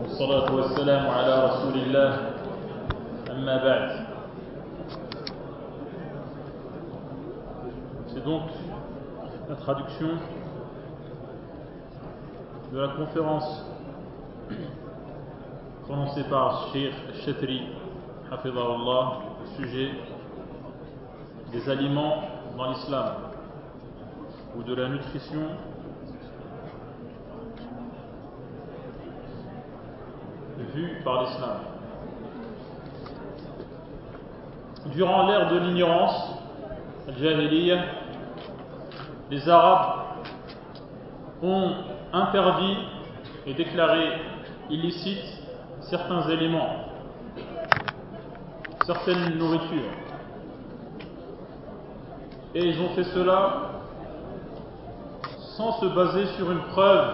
والصلاة والسلام على رسول الله أما بعد C'est donc la traduction de la conférence prononcée par Sheikh Shetri Hafidahullah au sujet des aliments dans l'islam ou de la nutrition vue par l'islam. Durant l'ère de l'ignorance, al les Arabes ont interdit et déclaré illicites certains éléments, certaines nourritures. Et ils ont fait cela sans se baser sur une preuve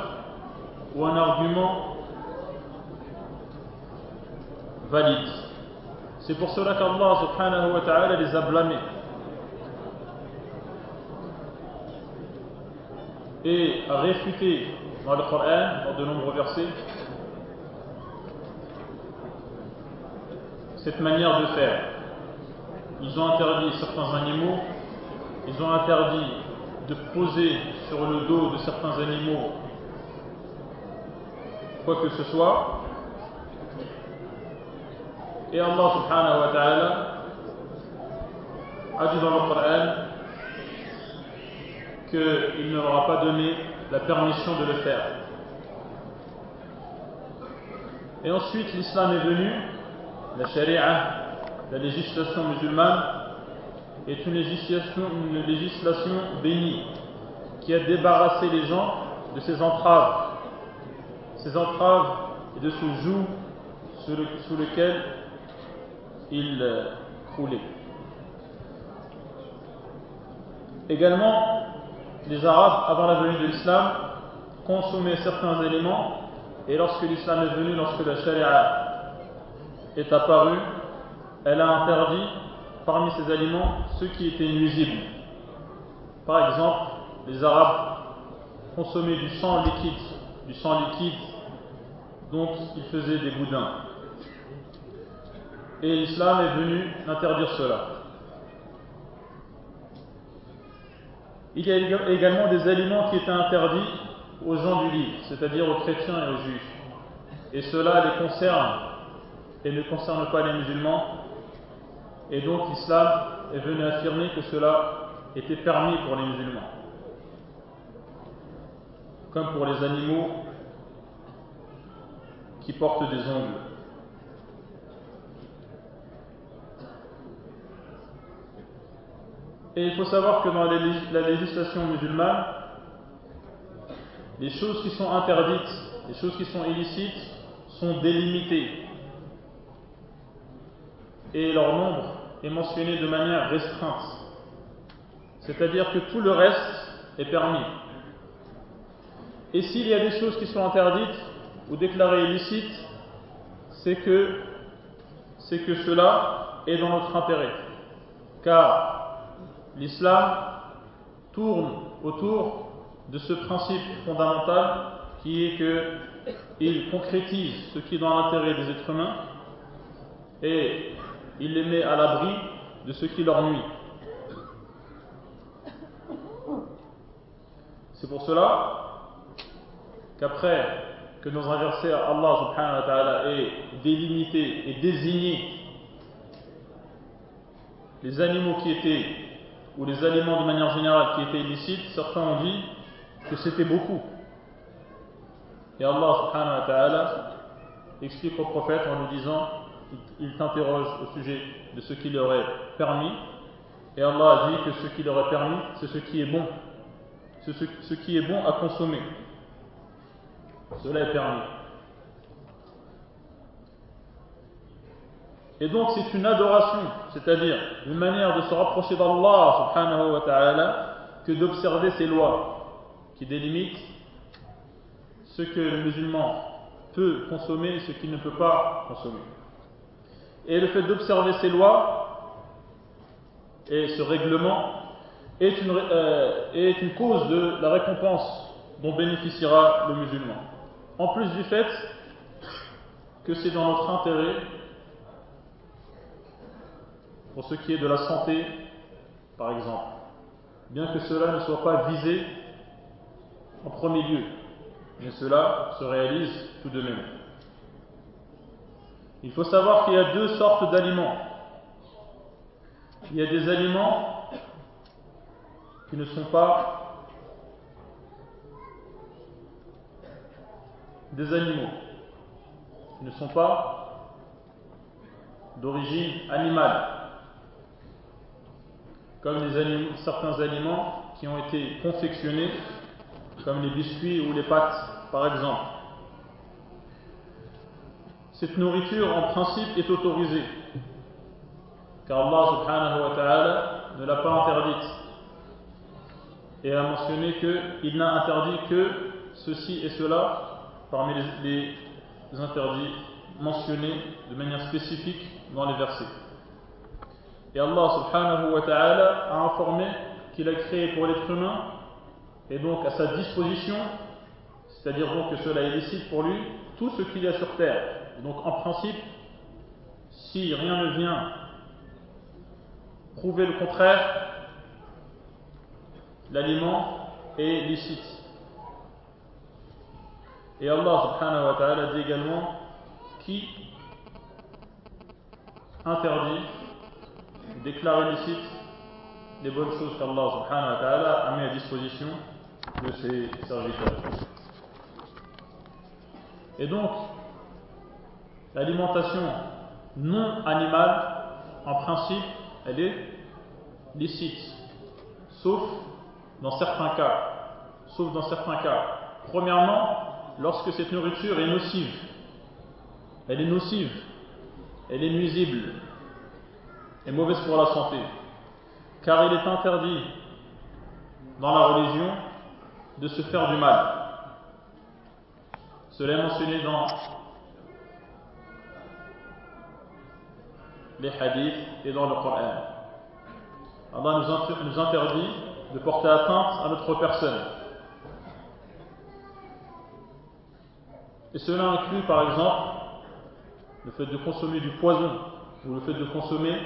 ou un argument valide. C'est pour cela qu'Allah subhanahu wa ta'ala les a blâmés. Et a réfuté dans le Coran, dans de nombreux versets, cette manière de faire. Ils ont interdit certains animaux, ils ont interdit de poser sur le dos de certains animaux quoi que ce soit. Et Allah subhanahu wa ta'ala a dit dans le Coran qu'il ne leur a pas donné la permission de le faire. Et ensuite, l'islam est venu, la charia, la législation musulmane, est une législation, une législation bénie qui a débarrassé les gens de ces entraves, ces entraves et de ce joug sous, lequel ils euh, croulaient. Également, les Arabes, avant la venue de l'islam, consommaient certains éléments et lorsque l'islam est venu, lorsque la charia est apparue, elle a interdit parmi ces aliments ceux qui étaient nuisibles. Par exemple, les Arabes consommaient du sang liquide, du sang liquide dont ils faisaient des boudins. Et l'islam est venu interdire cela. Il y a également des aliments qui étaient interdits aux gens du livre, c'est-à-dire aux chrétiens et aux juifs. Et cela les concerne et ne concerne pas les musulmans. Et donc l'islam est venu affirmer que cela était permis pour les musulmans. Comme pour les animaux qui portent des ongles. Et il faut savoir que dans la législation musulmane, les choses qui sont interdites, les choses qui sont illicites, sont délimitées. Et leur nombre est mentionné de manière restreinte. C'est-à-dire que tout le reste est permis. Et s'il y a des choses qui sont interdites ou déclarées illicites, c'est que, cela est dans notre intérêt. Car l'islam tourne autour de ce principe fondamental qui est qu'il concrétise ce qui est dans l'intérêt des êtres humains et il les met à l'abri de ce qui leur nuit. C'est pour cela qu'après que dans un verset Allah subhanahu wa ta'ala ait délimité et désigné les animaux qui étaient, ou les aliments de manière générale qui étaient illicites, certains ont dit que c'était beaucoup. Et Allah subhanahu wa ta'ala explique au prophète en lui disant il t'interroge au sujet de ce qu'il aurait permis. Et Allah a dit que ce qu'il aurait permis, c'est ce qui est bon. C'est ce, qui est bon à consommer. Cela est permis. Et donc c'est une adoration, c'est-à-dire une manière de se rapprocher d'Allah subhanahu wa ta'ala que d'observer ses lois qui délimite ce que le musulman peut consommer et ce qu'il ne peut pas consommer. Et le fait d'observer ces lois et ce règlement euh, est une cause de la récompense dont bénéficiera le musulman. En plus du fait que c'est dans notre intérêt, pour ce qui est de la santé, par exemple, bien que cela ne soit pas visé en premier lieu, mais cela se réalise tout de même. Il faut savoir qu'il y a deux sortes d'aliments. Il y a des aliments qui ne sont pas des animaux, qui ne sont pas d'origine animale, comme certains aliments qui ont été confectionnés, comme les biscuits ou les pâtes, par exemple. Cette nourriture, en principe, est autorisée, car Allah subhanahu ne l'a pas interdite, et a mentionné qu'il n'a interdit que ceci et cela parmi les interdits mentionnés de manière spécifique dans les versets. Et Allah subhanahu wa ta'ala a informé qu'il a créé pour l'être humain et donc à sa disposition, c'est-à-dire donc que cela est licite pour lui, tout ce qu'il y a sur terre. donc en principe, si rien ne vient prouver le contraire, l'aliment est licite. Et Allah subhanahu wa ta'ala dit également qui interdit déclare illicite les bonnes choses qu'Allah subhanahu wa ta'ala a mis à disposition de ses serviteurs. Et donc, l'alimentation non animale, en principe, elle est licite, sauf dans certains cas. Sauf dans certains cas. Premièrement, lorsque cette nourriture est nocive. Elle est nocive, elle est nuisible, est mauvaise pour la santé. Car il est interdit dans la religion de se faire du mal. Cela est mentionné dans les hadiths et dans le Coran. Allah nous interdit de porter atteinte à notre personne. Et cela inclut par exemple le fait de consommer du poison ou le fait de consommer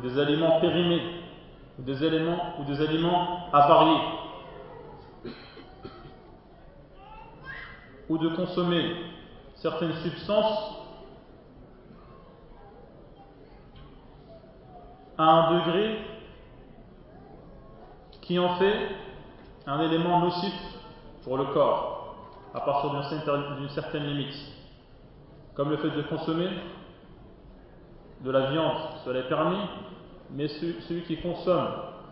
des aliments périmés, ou des ou des aliments avariés, ou de consommer certaines substances à un degré qui en fait un élément nocif pour le corps, à partir d'une certaine limite, comme le fait de consommer de la viande, cela est permis, mais celui qui consomme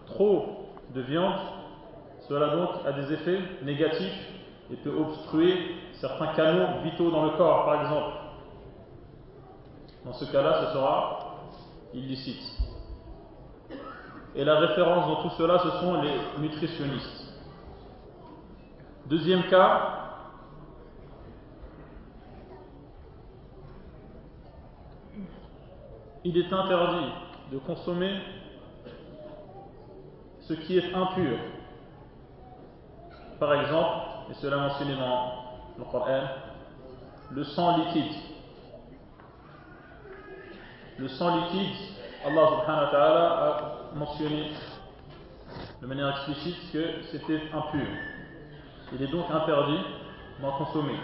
trop de viande, cela donc a des effets négatifs et peut obstruer certains canaux vitaux dans le corps, par exemple. Dans ce cas-là, ce sera illicite. Et la référence dans tout cela, ce sont les nutritionnistes. Deuxième cas, il est interdit de consommer ce qui est impur. Par exemple, et cela mentionné dans le Coran, le sang liquide. Le sang liquide, Allah subhanahu wa ta'ala a mentionné de manière explicite que c'était impur. Il est donc interdit d'en consommer.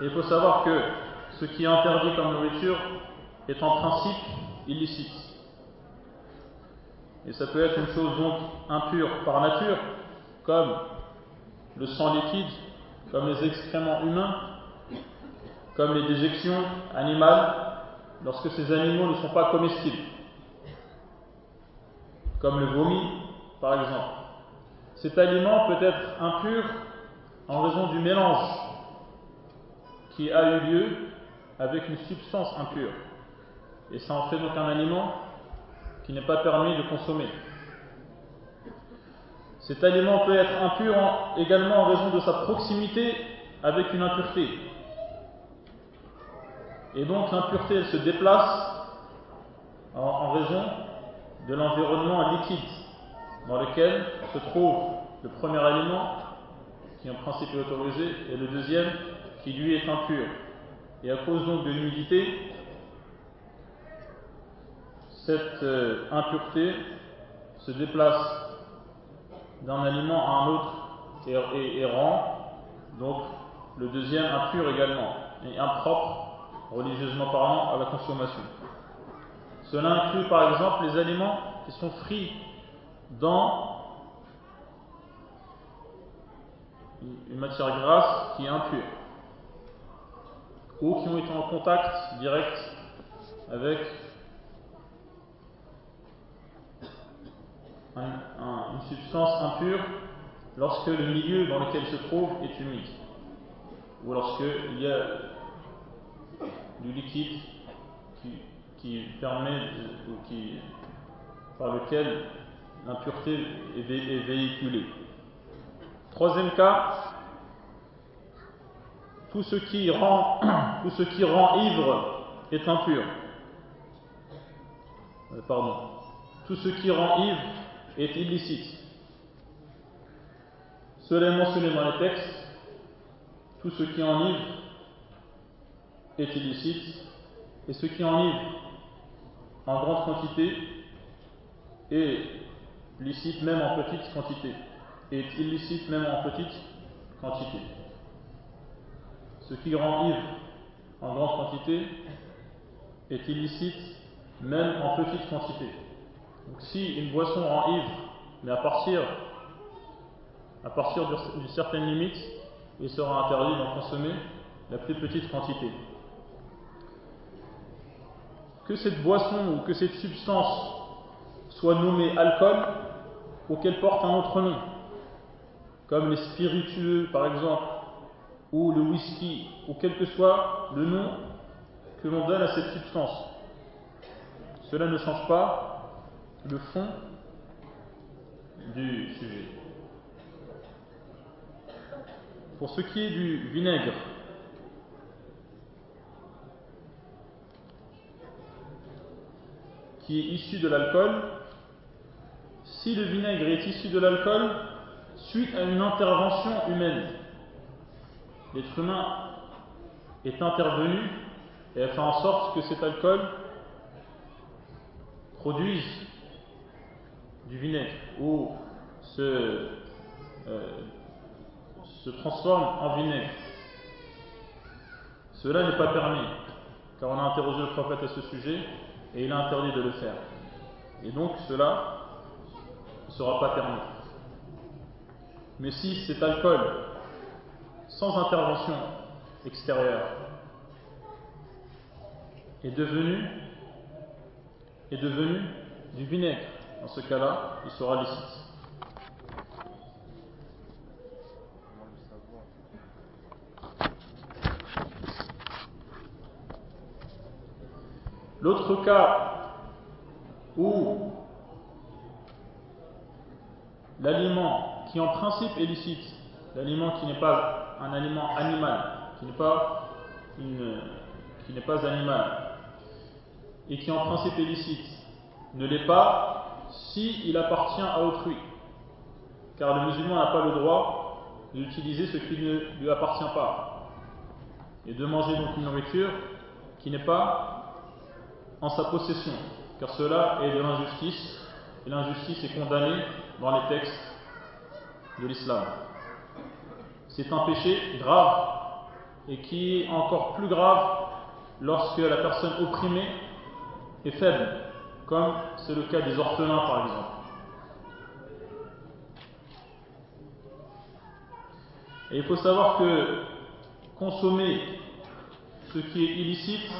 Et il faut savoir que ce qui est interdit comme nourriture est en principe illicite. Et ça peut être une chose donc impure par nature, comme le sang liquide, comme les excréments humains, comme les déjections animales, lorsque ces animaux ne sont pas comestibles, comme le vomi, par exemple. Cet aliment peut être impur en raison du mélange qui a eu lieu avec une substance impure. Et ça en fait donc un aliment qui n'est pas permis de consommer. Cet aliment peut être impur également en raison de sa proximité avec une impureté. Et donc l'impureté, elle se déplace en, en raison de l'environnement liquide dans lequel se trouve le premier aliment, qui en principe est autorisé, et le deuxième, qui lui est impur. Et à cause donc de l'humidité, cette euh, impureté se déplace d'un aliment à un autre et, rend donc le deuxième impur également et impropre religieusement parlant à la consommation. Cela inclut par exemple les aliments qui sont frits dans une matière grasse qui est impure ou qui ont été en contact direct avec une substance impure lorsque le milieu dans lequel se trouve est humide ou lorsqu'il y a du liquide qui, permet ou qui, par lequel l'impureté est, est véhiculée. Troisième cas, tout ce qui rend, tout ce qui rend ivre est impur. Euh, pardon. Tout ce qui rend ivre est illicite. Cela est mentionné dans les textes. Tout ce qui enivre est illicite. Et ce qui enivre en grande quantité est licite même en petite quantité. Est illicite même en petite quantité. Ce qui rend en grande quantité est illicite même en petite quantité. Donc si une boisson rend ivre, mais à partir, à partir d'une certaine limite, il sera interdit d'en consommer la plus petite quantité. Que cette boisson ou que cette substance soit nommée alcool ou qu'elle porte un autre nom, comme les spiritueux par exemple, ou le whisky, ou quel que soit le nom que l'on donne à cette substance. Cela ne change pas le fond du sujet. Pour ce qui est du vinaigre, qui est issu de l'alcool, si le vinaigre est issu de l'alcool suite à une intervention humaine, l'être humain est intervenu et a fait en sorte que cet alcool produise du vinaigre ou se, euh, se transforme en vinaigre. Cela n'est pas permis, car on a interrogé le prophète à ce sujet et il a interdit de le faire. Et donc cela ne sera pas permis. Mais si cet alcool sans intervention extérieure, est devenu, est devenu du vinaigre. Dans ce cas-là, il sera licite. L'autre cas où l'aliment qui en principe est licite, l'aliment qui n'est pas un aliment animal, qui n'est pas, qui n'est pas animal, et qui en principe est licite, ne l'est pas si il appartient à autrui. Car le musulman n'a pas le droit d'utiliser ce qui ne lui appartient pas. Et de manger donc une nourriture qui n'est pas en sa possession. Car cela est de l'injustice. Et l'injustice est condamnée dans les textes de l'islam c'est un péché grave et qui est encore plus grave lorsque la personne opprimée est faible, comme c'est le cas des orphelins par exemple. Et il faut savoir que consommer ce qui est illicite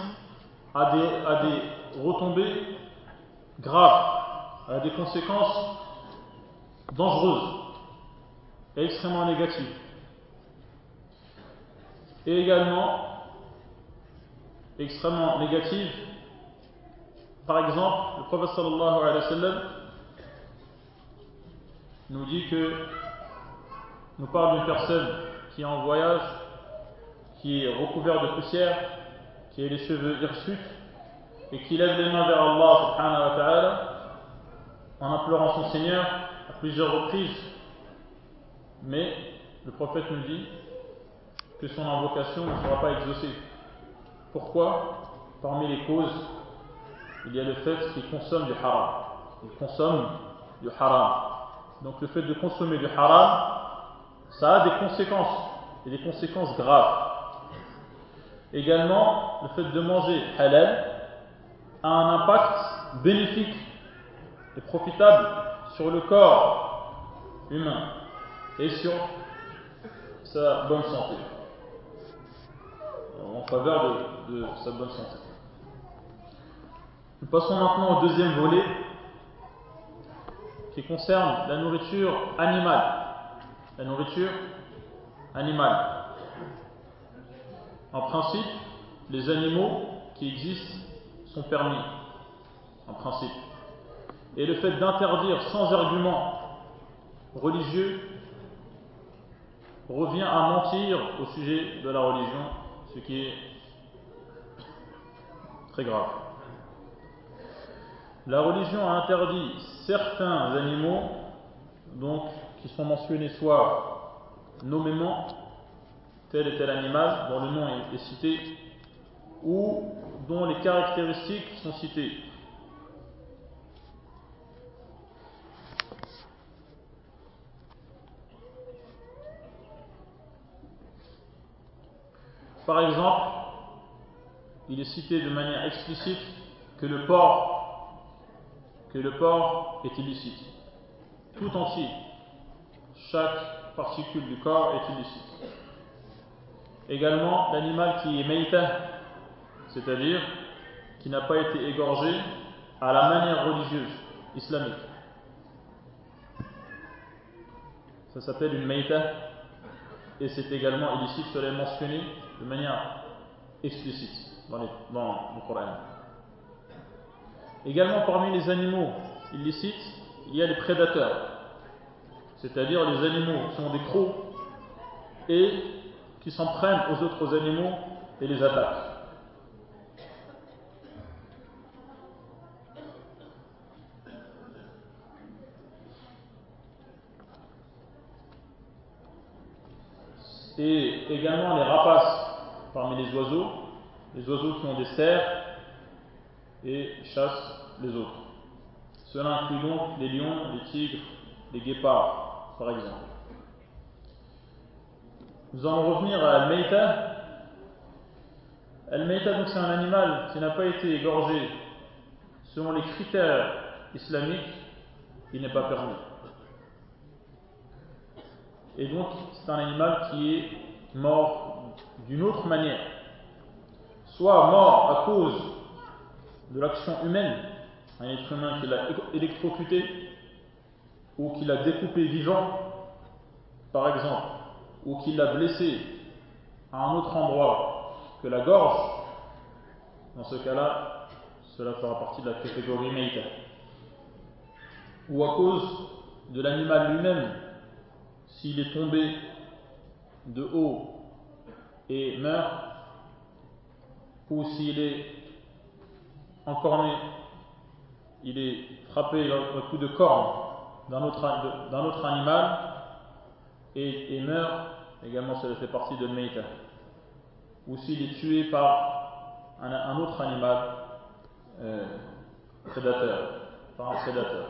a des, retombées graves, a des conséquences dangereuses et extrêmement négatives et également extrêmement négative. Par exemple, le prophète sallallahu alayhi sallam nous dit que nous parle d'une personne qui est en voyage, qui est recouvert de poussière, qui a les cheveux hirsutes et qui lève les mains vers Allah subhanahu wa ta'ala en implorant son Seigneur à plusieurs reprises. Mais le prophète nous dit que son invocation ne sera pas exaucée. Pourquoi? Parmi les causes, il y a le fait qu'ils consomment du haram. Ils consomment du haram. Donc le fait de consommer du haram, ça a des conséquences, et des conséquences graves. Également, le fait de manger halal a un impact bénéfique et profitable sur le corps humain et sur sa bonne santé, en faveur de, de sa bonne santé. Nous passons maintenant au deuxième volet qui concerne la nourriture animale. La nourriture animale. En principe, les animaux qui existent sont permis, en principe. Et le fait d'interdire sans argument religieux revient à mentir au sujet de la religion, ce qui est très grave. La religion a interdit certains animaux, donc, qui sont mentionnés soit nommément, tel et tel animal dont le nom est cité, ou dont les caractéristiques sont citées. Par exemple, il est cité de manière explicite que le porc, que le porc est illicite. Tout entier, chaque particule du corps est illicite. Également, l'animal qui est meïta, c'est-à-dire qui n'a pas été égorgé à la manière religieuse islamique. Ça s'appelle une meïta et c'est également illicite, cela est mentionné de manière explicite dans, le Coran. Également parmi les animaux illicites, il y a les prédateurs, c'est-à-dire les animaux qui ont des crocs et qui s'en prennent aux autres animaux et les attaquent. Et également les rapaces parmi les oiseaux, les oiseaux qui ont des serres et chassent les autres. Cela inclut donc les lions, les tigres, les guépards, par exemple. Nous allons revenir à Al-Meita. Al-Meita, donc, c'est un animal qui n'a pas été égorgé selon les critères islamiques, il n'est pas permis. Et donc, c'est un animal qui est mort d'une autre manière. Soit mort à cause de l'action humaine, un être humain qui l'a électrocuté ou qui l'a découpé vivant, par exemple, ou qui l'a blessé à un autre endroit que la gorge, dans ce cas-là, cela fera partie de la catégorie Meïta. Ou à cause de l'animal lui-même, s'il est tombé de haut et meurt, ou s'il est encorné, il est frappé d'un coup de corne d'un autre, animal et, meurt, également cela fait partie de Meita. Ou s'il est tué par un, autre animal euh, prédateur, prédateur.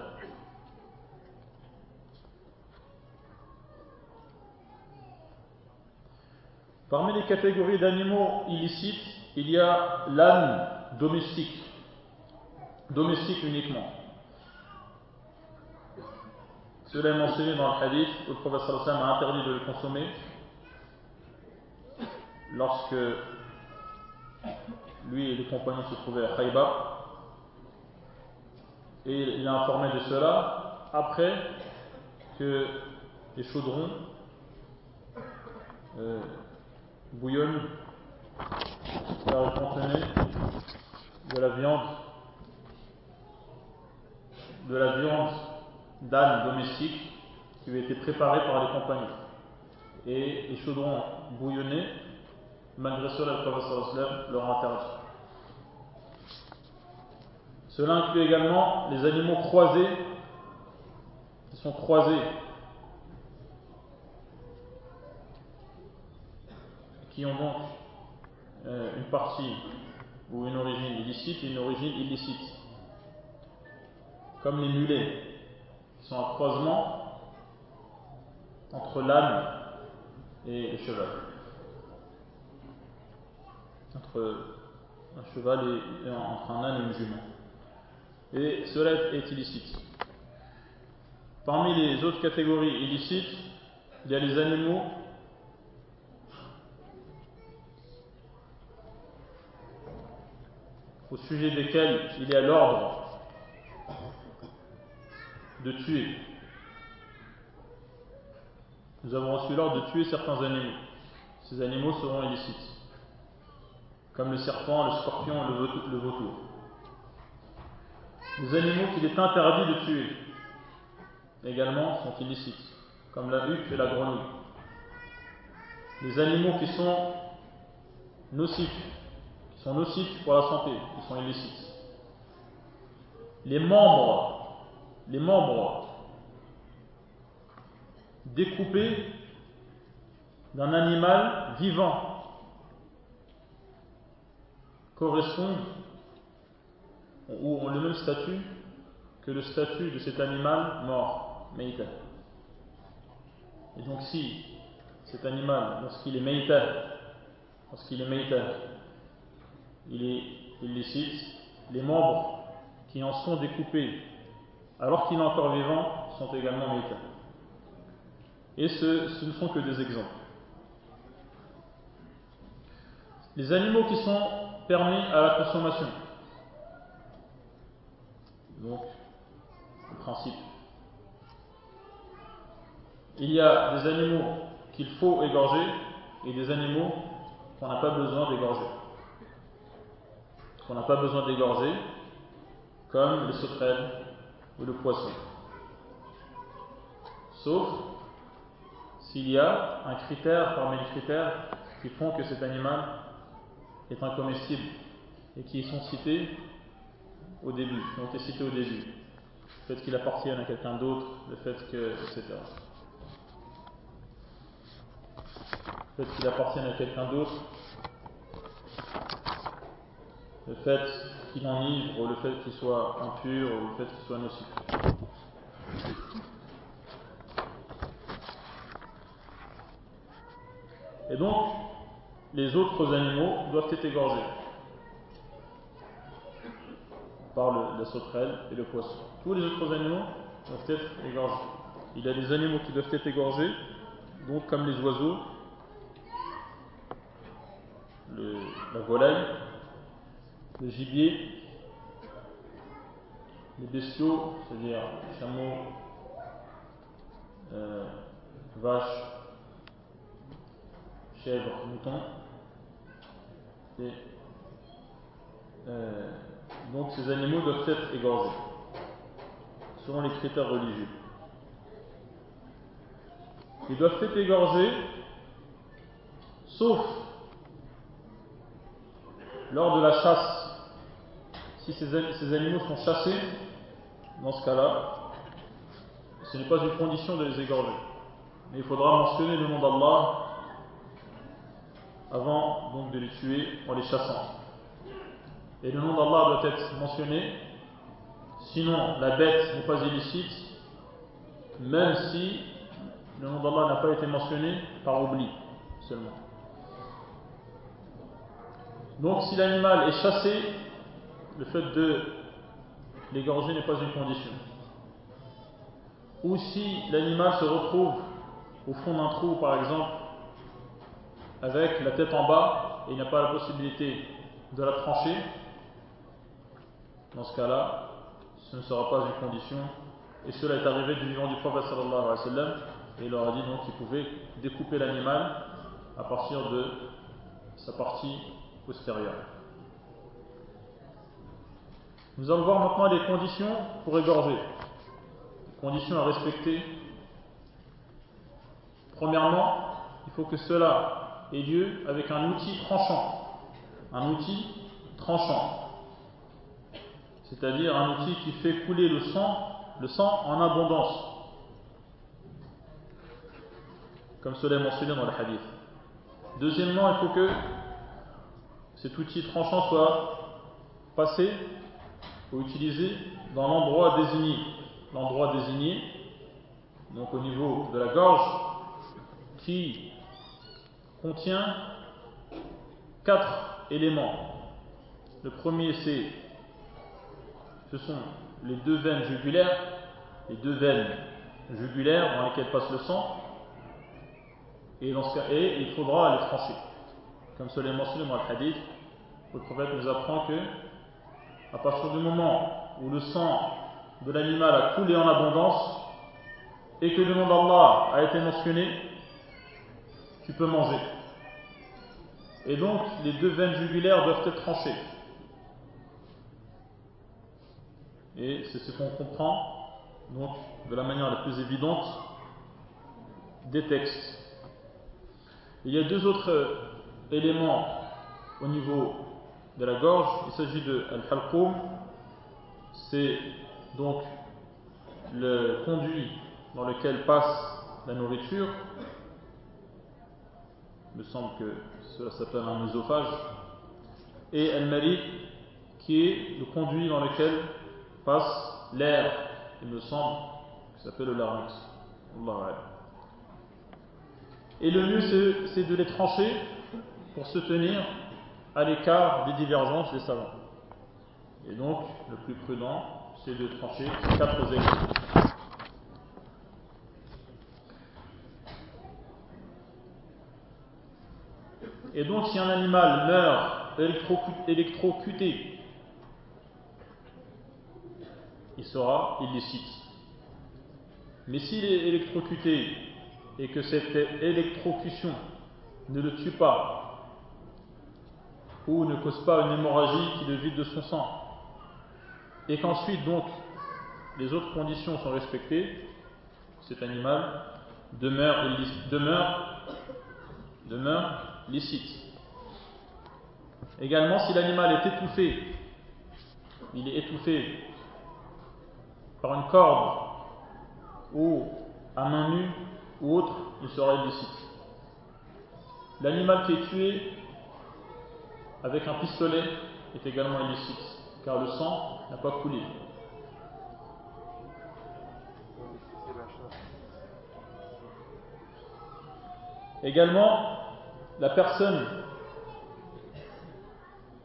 Parmi les catégories d'animaux illicites, il y a l'âne domestique, domestique uniquement. Cela est mentionné dans le hadith où le professeur Sam a interdit de le consommer lorsque lui et les compagnons se trouvaient à Khaybar. Et il a informé de cela après que les chaudrons euh, bouillonnent car de la viande de la viande d'âne domestique qui avait été préparée par les compagnons. Et les chaudrons bouillonnés, malgré cela, le prophète leur a. Cela inclut également les animaux croisés qui sont croisés qui ont donc euh, une partie ou une origine illicite et une origine illicite. Comme les mulets, qui sont un croisement entre l'âne et le cheval. Entre un cheval et, entre un âne et une jument. Et cela est illicite. Parmi les autres catégories illicites, il y a les animaux au sujet desquels il est à l'ordre de tuer. Nous avons reçu l'ordre de tuer certains animaux. Ces animaux seront illicites, comme le serpent, le scorpion, le vautour. Les animaux qu'il est interdit de tuer également sont illicites, comme la huppe et la grenouille. Les animaux qui sont nocifs, qui sont nocifs pour la santé, qui sont illicites. Les membres, les membres découpés d'un animal vivant correspondent ou ont le même statut que le statut de cet animal mort, Meïta. Et donc si cet animal, lorsqu'il est Meïta, lorsqu'il est Meïta, il est illicite, les membres qui en sont découpés alors qu'il est encore vivant sont également Meïta. Et ce, ce ne sont que des exemples. Les animaux qui sont permis à la consommation. Donc, le principe. Il y a des animaux qu'il faut égorger et des animaux qu'on n'a pas besoin d'égorger. Qu'on n'a pas besoin d'égorger, comme les sauterelles ou le poisson. Sauf s'il y a un critère parmi les critères qui font que cet animal est incomestible et qui sont cités au début, qui ont été cités au début. Le fait qu'il appartienne à quelqu'un d'autre, le fait que, etc. Le fait qu'il appartienne à quelqu'un d'autre, le fait qu'il enivre, le fait qu'il soit impur, ou le fait qu'il soit nocif. Et donc, les autres animaux doivent être égorgés par le, la sauterelle et le poisson. Tous les autres animaux doivent être égorgés. Il y a des animaux qui doivent être égorgés, donc comme les oiseaux, la volaille, le gibier, les bestiaux, c'est-à-dire chameaux, euh, vaches, chèvres, moutons, euh, donc ces animaux doivent être égorgés, selon les critères religieux. Ils doivent être égorgés, sauf lors de la chasse. Si ces, animaux sont chassés, dans ce cas-là, ce n'est pas une condition de les égorger. Mais il faudra mentionner le nom d'Allah avant donc de les tuer en les chassant. Et le nom d'Allah doit être mentionné, sinon la bête n'est pas illicite, même si le nom d'Allah n'a pas été mentionné par oubli seulement. Donc si l'animal est chassé, le fait de l'égorger n'est pas une condition. Ou si l'animal se retrouve au fond d'un trou, par exemple, avec la tête en bas et il n'a pas la possibilité de la trancher, dans ce cas-là, ce ne sera pas une condition. Et cela est arrivé du vivant du prophète sallallahu alayhi wa sallam, et il leur a dit donc qu'il pouvait découper l'animal à partir de sa partie postérieure. Nous allons voir maintenant les conditions pour égorger. Les conditions à respecter. Premièrement, il faut que cela ait lieu avec un outil tranchant. Un outil tranchant. C'est-à-dire un outil qui fait couler le sang, en abondance. Comme cela est mentionné dans le hadith. Deuxièmement, il faut que cet outil tranchant soit passé ou utilisé dans l'endroit désigné. L'endroit désigné, donc au niveau de la gorge, qui contient quatre éléments. Le premier, c'est, ce sont les deux veines jugulaires, les deux veines jugulaires dans lesquelles passe le sang, et, dans ce cas, et il faudra les trancher. Comme cela est mentionné dans le hadith, le prophète nous apprend que, à partir du moment où le sang de l'animal a coulé en abondance, et que le nom d'Allah a été mentionné, tu peux manger. Et donc, les deux veines jugulaires doivent être tranchées. Et c'est ce qu'on comprend, donc, de la manière la plus évidente des textes. Il y a deux autres éléments au niveau de la gorge. Il s'agit de al-halqum, c'est donc le conduit dans lequel passe la nourriture. Il me semble que cela s'appelle un œsophage. Et al-mari, qui est le conduit dans lequel passe l'air, il me semble, qui s'appelle le larynx. Et le mieux, c'est de les trancher pour se tenir à l'écart des divergences des savants. Et donc, le plus prudent, c'est de trancher quatre exemples. Et donc, si un animal meurt électrocuté, il sera illicite. Mais s'il est électrocuté et que cette électrocution ne le tue pas ou ne cause pas une hémorragie qui le vide de son sang et qu'ensuite donc les autres conditions sont respectées, cet animal demeure, demeure, licite. Également, si l'animal est étouffé, il est étouffé par une corde ou à main nue ou autre, il sera illicite. L'animal qui est tué avec un pistolet est également illicite, car le sang n'a pas coulé. Également, la personne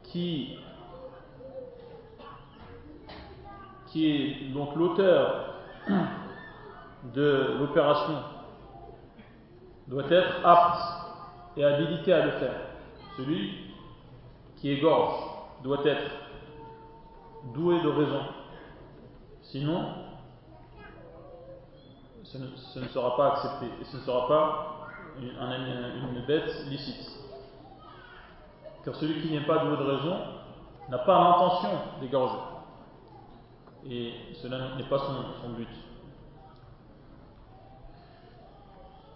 qui, qui est donc l'auteur de l'opération doit être apte et habilité à le faire. Celui qui égorge doit être doué de raison. Sinon, ce ne, sera pas accepté et ce ne sera pas une, une bête licite. Car celui qui n'est pas doué de raison n'a pas l'intention d'égorger. Et cela n'est pas son but.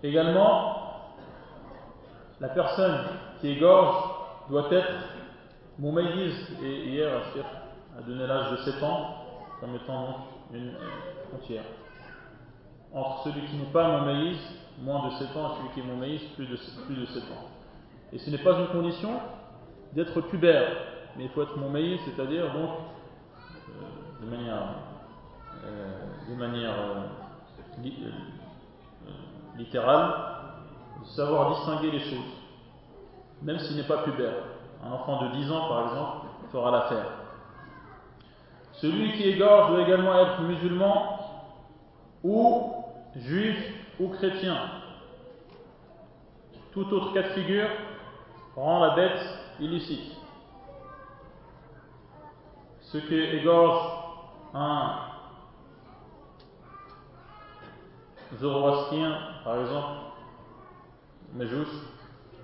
Également, la personne qui égorge doit être moumaïs. Et hier, a donné l'âge de 7 ans comme étant donc une frontière. Entre celui qui n'est pas moumaïs, moins de 7 ans, et celui qui est moumaïs, plus de, plus de 7 ans. Et ce n'est pas une condition d'être pubère, mais il faut être moumaïs, c'est-à-dire donc euh, de manière, euh, de manière euh, littéral, de savoir distinguer les choses, même s'il n'est pas pubère. Un enfant de 10 ans, par exemple, fera l'affaire. Celui qui égorge doit également être musulman ou juif ou chrétien. Tout autre cas de figure rend la bête illicite. Ce qui égorge un zoroastrien, par exemple,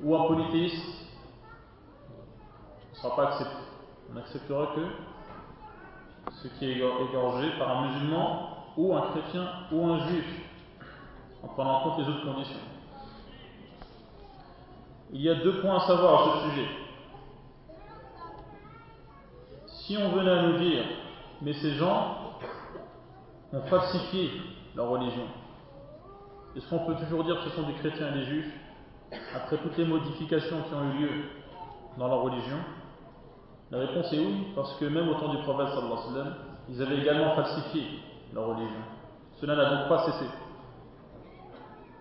ou un polythéiste, On n'acceptera que ce qui est égorgé par un musulman ou un chrétien ou un juif, en prenant en compte les autres conditions. Il y a deux points à savoir à ce sujet. Si on venait à nous dire, mais ces gens ont falsifié leur religion, est-ce qu'on peut toujours dire que ce sont des chrétiens et des juifs après toutes les modifications qui ont eu lieu dans leur religion? La réponse est oui, parce que même au temps du prophète sallallahu alayhi wa sallam, ils avaient également falsifié leur religion. Cela n'a donc pas cessé.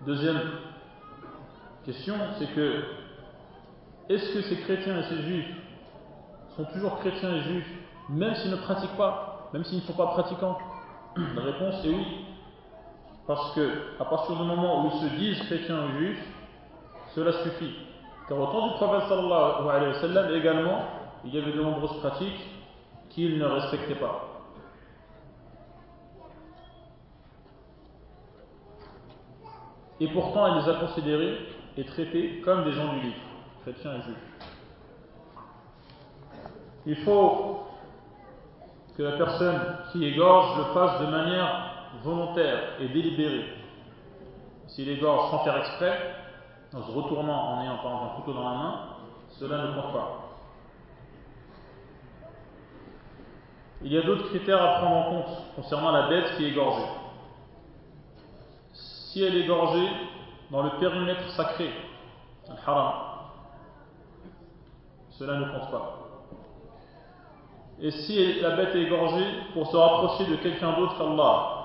Deuxième question, c'est que est-ce que ces chrétiens et ces juifs sont toujours chrétiens et juifs, même s'ils ne pratiquent pas, même s'ils ne sont pas pratiquants? La réponse est oui. Parce que, à partir du moment où ils se disent chrétiens ou juifs, cela suffit. Car au temps du prophète sallallahu alayhi wa sallam également, il y avait de nombreuses pratiques qu'ils ne respectaient pas. Et pourtant, il les a considérés et traités comme des gens du livre, chrétiens et juifs. Il faut que la personne qui égorge le fasse de manière volontaire et délibérée. S'il égorge sans faire exprès, en se retournant en ayant par exemple un couteau dans la main, cela ne compte pas. Il y a d'autres critères à prendre en compte concernant la bête qui est égorgée. Si elle est égorgée dans le périmètre sacré, le haram, cela ne compte pas. Et si la bête est égorgée pour se rapprocher de quelqu'un d'autre qu'Allah,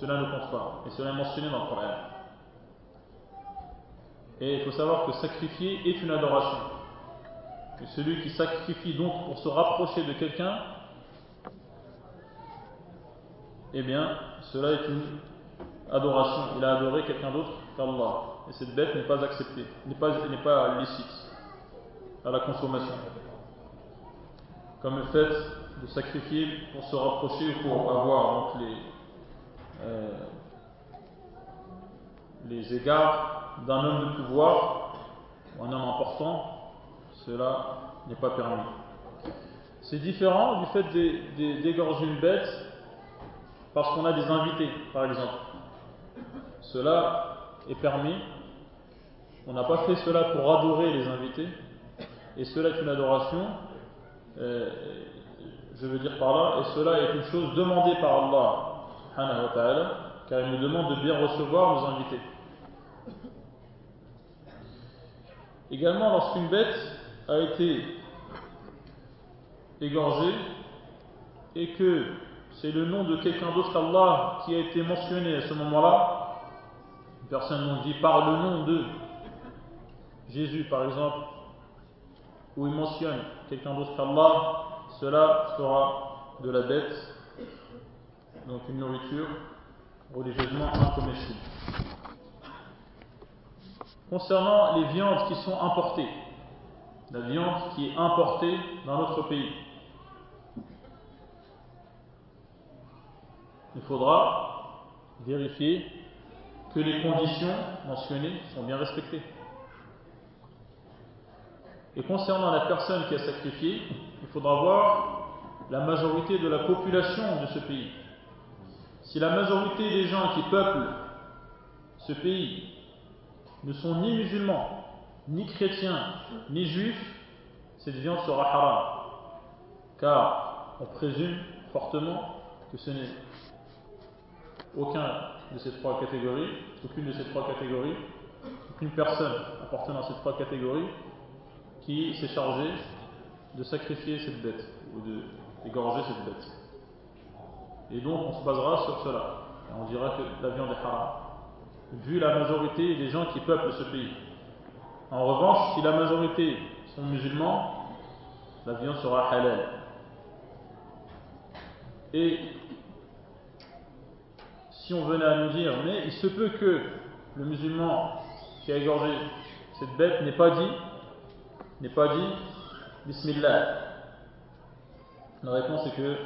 cela ne compte pas. Et cela est mentionné dans le Coran. Et il faut savoir que sacrifier est une adoration. Celui qui sacrifie donc pour se rapprocher de quelqu'un, eh bien, cela est une adoration. Il a adoré quelqu'un d'autre qu'Allah. Et cette bête n'est pas acceptée, n'est pas, n'est pas licite à la consommation. Comme le fait de sacrifier pour se rapprocher ou pour avoir donc, les, euh, les égards d'un homme de pouvoir ou un homme important, cela n'est pas permis. C'est différent du fait d'égorger une bête parce qu'on a des invités, par exemple. Cela est permis. On n'a pas fait cela pour adorer les invités, et cela est une adoration. Euh, je veux dire par là, et cela est une chose demandée par Allah car il nous demande de bien recevoir nos invités. Également, lorsqu'une bête a été égorgée et que c'est le nom de quelqu'un d'autre qu'Allah qui a été mentionné à ce moment-là, personne nous dit par le nom de Jésus par exemple, où il mentionne quelqu'un d'autre qu'Allah, cela sera de la bête donc une nourriture religieusement incomestible. Concernant les viandes qui sont importées, la viande qui est importée dans notre pays, il faudra vérifier que les conditions mentionnées sont bien respectées. Et concernant la personne qui a sacrifié, il faudra voir la majorité de la population de ce pays si la majorité des gens qui peuplent ce pays ne sont ni musulmans, ni chrétiens, ni juifs, cette viande sera haram. Car on présume fortement que ce n'est aucun de ces trois catégories, aucune de ces trois catégories, aucune personne appartenant à ces trois catégories qui s'est chargée de sacrifier cette bête ou d'égorger cette bête. Et donc on se basera sur cela. On dira que la viande est haram. Vu la majorité des gens qui peuplent ce pays. En revanche, si la majorité sont musulmans, la viande sera halal. Et si on venait à nous dire, mais il se peut que le musulman qui a égorgé cette bête n'ait pas dit, n'ait pas dit Bismillah. La réponse est que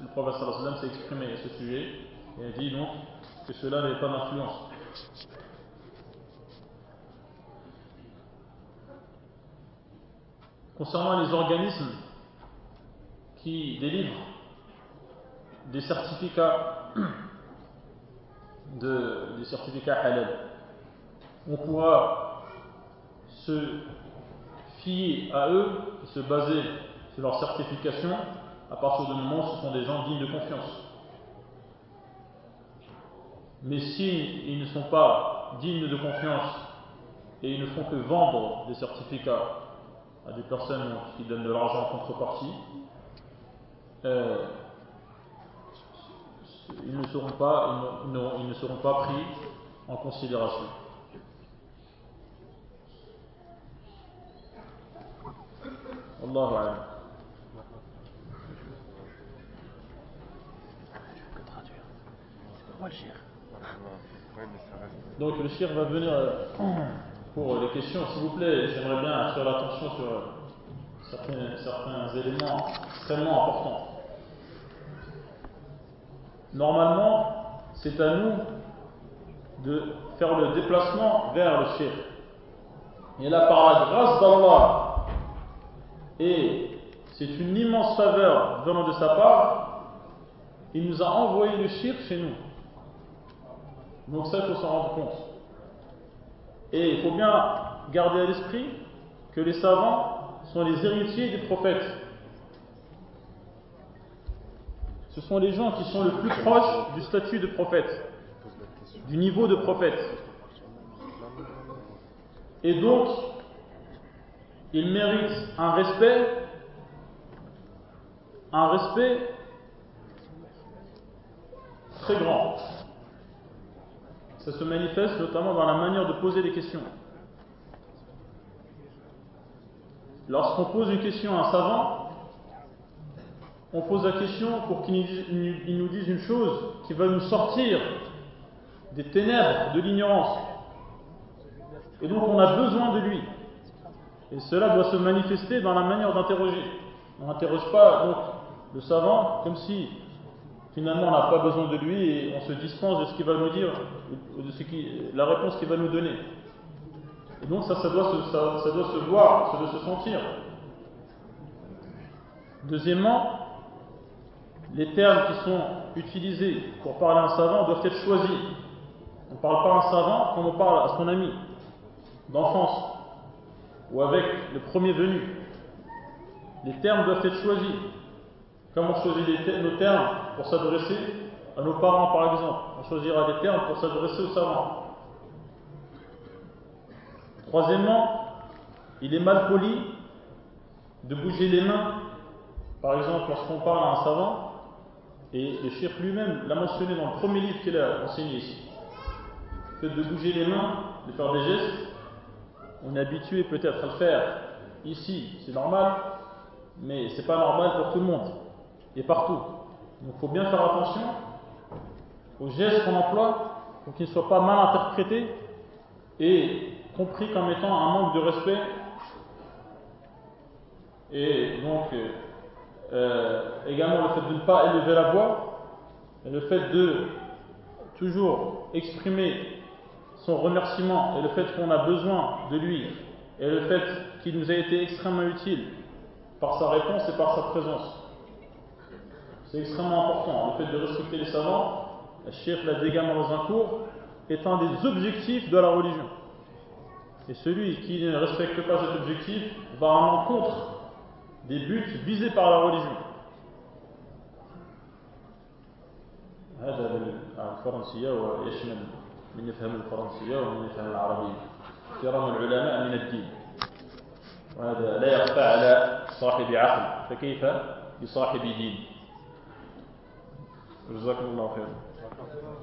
le prophète s'est exprimé à ce sujet et a dit donc que cela n'avait pas d'influence. Concernant les organismes qui délivrent des certificats de, des certificats halal, on pourra se fier à eux et se baser sur leur certification à partir du moment où ce sont des gens dignes de confiance. Mais s'ils ils ne sont pas dignes de confiance et ils ne font que vendre des certificats à des personnes qui donnent de l'argent en contrepartie, euh, ils ne seront pas, ils ne, ils ne seront pas pris en considération. Allahu a'lam. Donc le shir va venir euh, pour les questions, s'il vous plaît. J'aimerais bien attirer l'attention sur euh, certains, éléments extrêmement importants. Normalement, c'est à nous de faire le déplacement vers le shir. Et là, par la grâce d'Allah, et c'est une immense faveur venant de sa part, il nous a envoyé le shir chez nous. Donc ça, il faut s'en rendre compte. Et il faut bien garder à l'esprit que les savants sont les héritiers des prophètes. Ce sont les gens qui sont le plus proches du statut de prophète, du niveau de prophète. Et donc, ils méritent un respect, un respect très grand. Ça se manifeste notamment dans la manière de poser des questions. Lorsqu'on pose une question à un savant, on pose la question pour qu'il nous dise une chose qui va nous sortir des ténèbres de l'ignorance. Et donc on a besoin de lui. Et cela doit se manifester dans la manière d'interroger. On n'interroge pas donc le savant comme si finalement on n'a pas besoin de lui et on se dispense de ce qu'il va nous dire, de ce qui, la réponse qu'il va nous donner. Et donc ça, ça doit, se, doit se voir, ça doit se sentir. Deuxièmement, les termes qui sont utilisés pour parler à un savant doivent être choisis. On ne parle pas à un savant comme on parle à son ami d'enfance ou avec le premier venu. Les termes doivent être choisis. Comme on nos termes pour s'adresser à nos parents, par exemple, on choisira des termes pour s'adresser aux savants. Troisièmement, il est mal poli de bouger les mains, par exemple, lorsqu'on parle à un savant, et le chef lui-même l'a mentionné dans le premier livre qu'il a enseigné ici. Le fait de bouger les mains, de faire des gestes, on est habitué peut-être à le faire ici, c'est normal, mais c'est pas normal pour tout le monde et partout. Il faut bien faire attention aux gestes qu'on emploie pour qu'ils ne soient pas mal interprétés et compris comme étant un manque de respect. Et donc euh, également le fait de ne pas élever la voix, et le fait de toujours exprimer son remerciement et le fait qu'on a besoin de lui et le fait qu'il nous a été extrêmement utile par sa réponse et par sa présence. C'est extrêmement important. Le fait de respecter les savants, la chef l'a dit également dans un cours, est un des objectifs de la religion. Et celui qui ne respecte pas cet objectif va à l'encontre des buts visés par la religion. هذا الفرنسية ويشمل من يفهم الفرنسية ومن يفهم العربية احترام العلماء من الدين وهذا لا يخفى على صاحب عقل فكيف بصاحب دين جزاكم الله خيرا